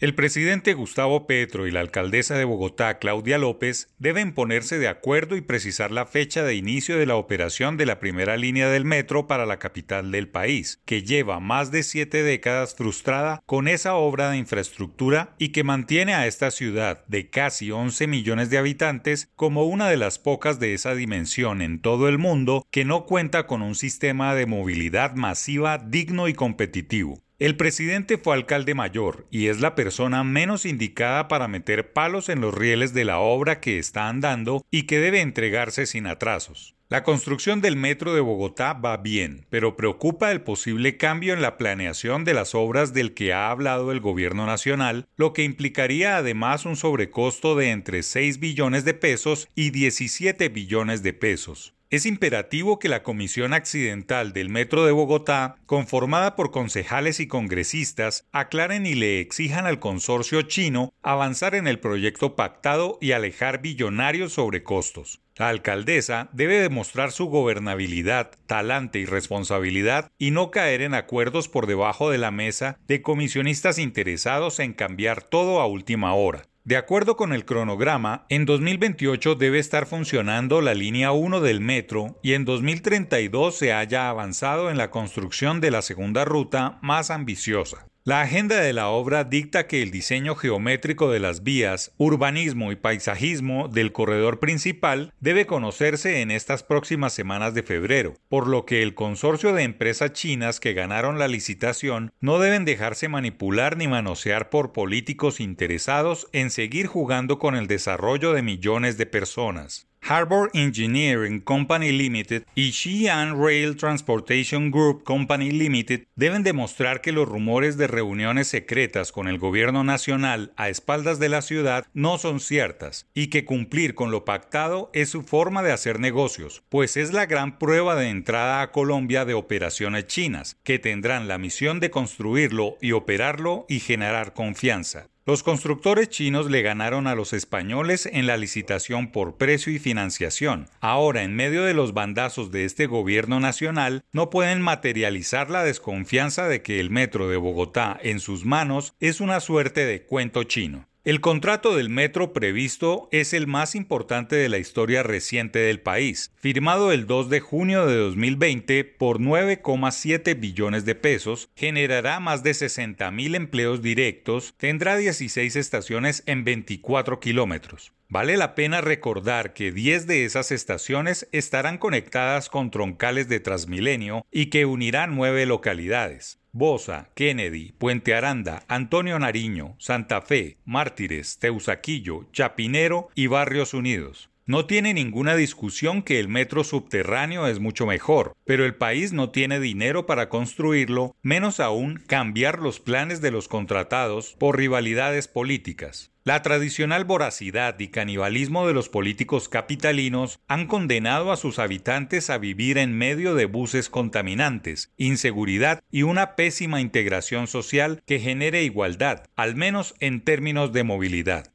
El presidente Gustavo Petro y la alcaldesa de Bogotá, Claudia López, deben ponerse de acuerdo y precisar la fecha de inicio de la operación de la primera línea del metro para la capital del país, que lleva más de siete décadas frustrada con esa obra de infraestructura y que mantiene a esta ciudad de casi 11 millones de habitantes como una de las pocas de esa dimensión en todo el mundo que no cuenta con un sistema de movilidad masiva digno y competitivo. El presidente fue alcalde mayor y es la persona menos indicada para meter palos en los rieles de la obra que está andando y que debe entregarse sin atrasos. La construcción del metro de Bogotá va bien, pero preocupa el posible cambio en la planeación de las obras del que ha hablado el gobierno nacional, lo que implicaría además un sobrecosto de entre 6 billones de pesos y 17 billones de pesos. Es imperativo que la Comisión Accidental del Metro de Bogotá, conformada por concejales y congresistas, aclaren y le exijan al consorcio chino avanzar en el proyecto pactado y alejar billonarios sobrecostos. La alcaldesa debe demostrar su gobernabilidad, talante y responsabilidad y no caer en acuerdos por debajo de la mesa de comisionistas interesados en cambiar todo a última hora. De acuerdo con el cronograma, en 2028 debe estar funcionando la línea 1 del metro y en 2032 se haya avanzado en la construcción de la segunda ruta más ambiciosa. La agenda de la obra dicta que el diseño geométrico de las vías, urbanismo y paisajismo del corredor principal debe conocerse en estas próximas semanas de febrero, por lo que el consorcio de empresas chinas que ganaron la licitación no deben dejarse manipular ni manosear por políticos interesados en seguir jugando con el desarrollo de millones de personas. Harbor Engineering Company Limited y Xi'an Rail Transportation Group Company Limited deben demostrar que los rumores de reuniones secretas con el gobierno nacional a espaldas de la ciudad no son ciertas y que cumplir con lo pactado es su forma de hacer negocios, pues es la gran prueba de entrada a Colombia de operaciones chinas, que tendrán la misión de construirlo y operarlo y generar confianza. Los constructores chinos le ganaron a los españoles en la licitación por precio y financiación. Ahora, en medio de los bandazos de este gobierno nacional, no pueden materializar la desconfianza de que el metro de Bogotá en sus manos es una suerte de cuento chino. El contrato del metro previsto es el más importante de la historia reciente del país, firmado el 2 de junio de 2020 por 9,7 billones de pesos, generará más de 60 mil empleos directos, tendrá 16 estaciones en 24 kilómetros. Vale la pena recordar que 10 de esas estaciones estarán conectadas con troncales de Transmilenio y que unirán nueve localidades. Bosa, Kennedy, Puente Aranda, Antonio Nariño, Santa Fe, Mártires, Teusaquillo, Chapinero y Barrios Unidos. No tiene ninguna discusión que el metro subterráneo es mucho mejor, pero el país no tiene dinero para construirlo, menos aún cambiar los planes de los contratados por rivalidades políticas. La tradicional voracidad y canibalismo de los políticos capitalinos han condenado a sus habitantes a vivir en medio de buses contaminantes, inseguridad y una pésima integración social que genere igualdad, al menos en términos de movilidad.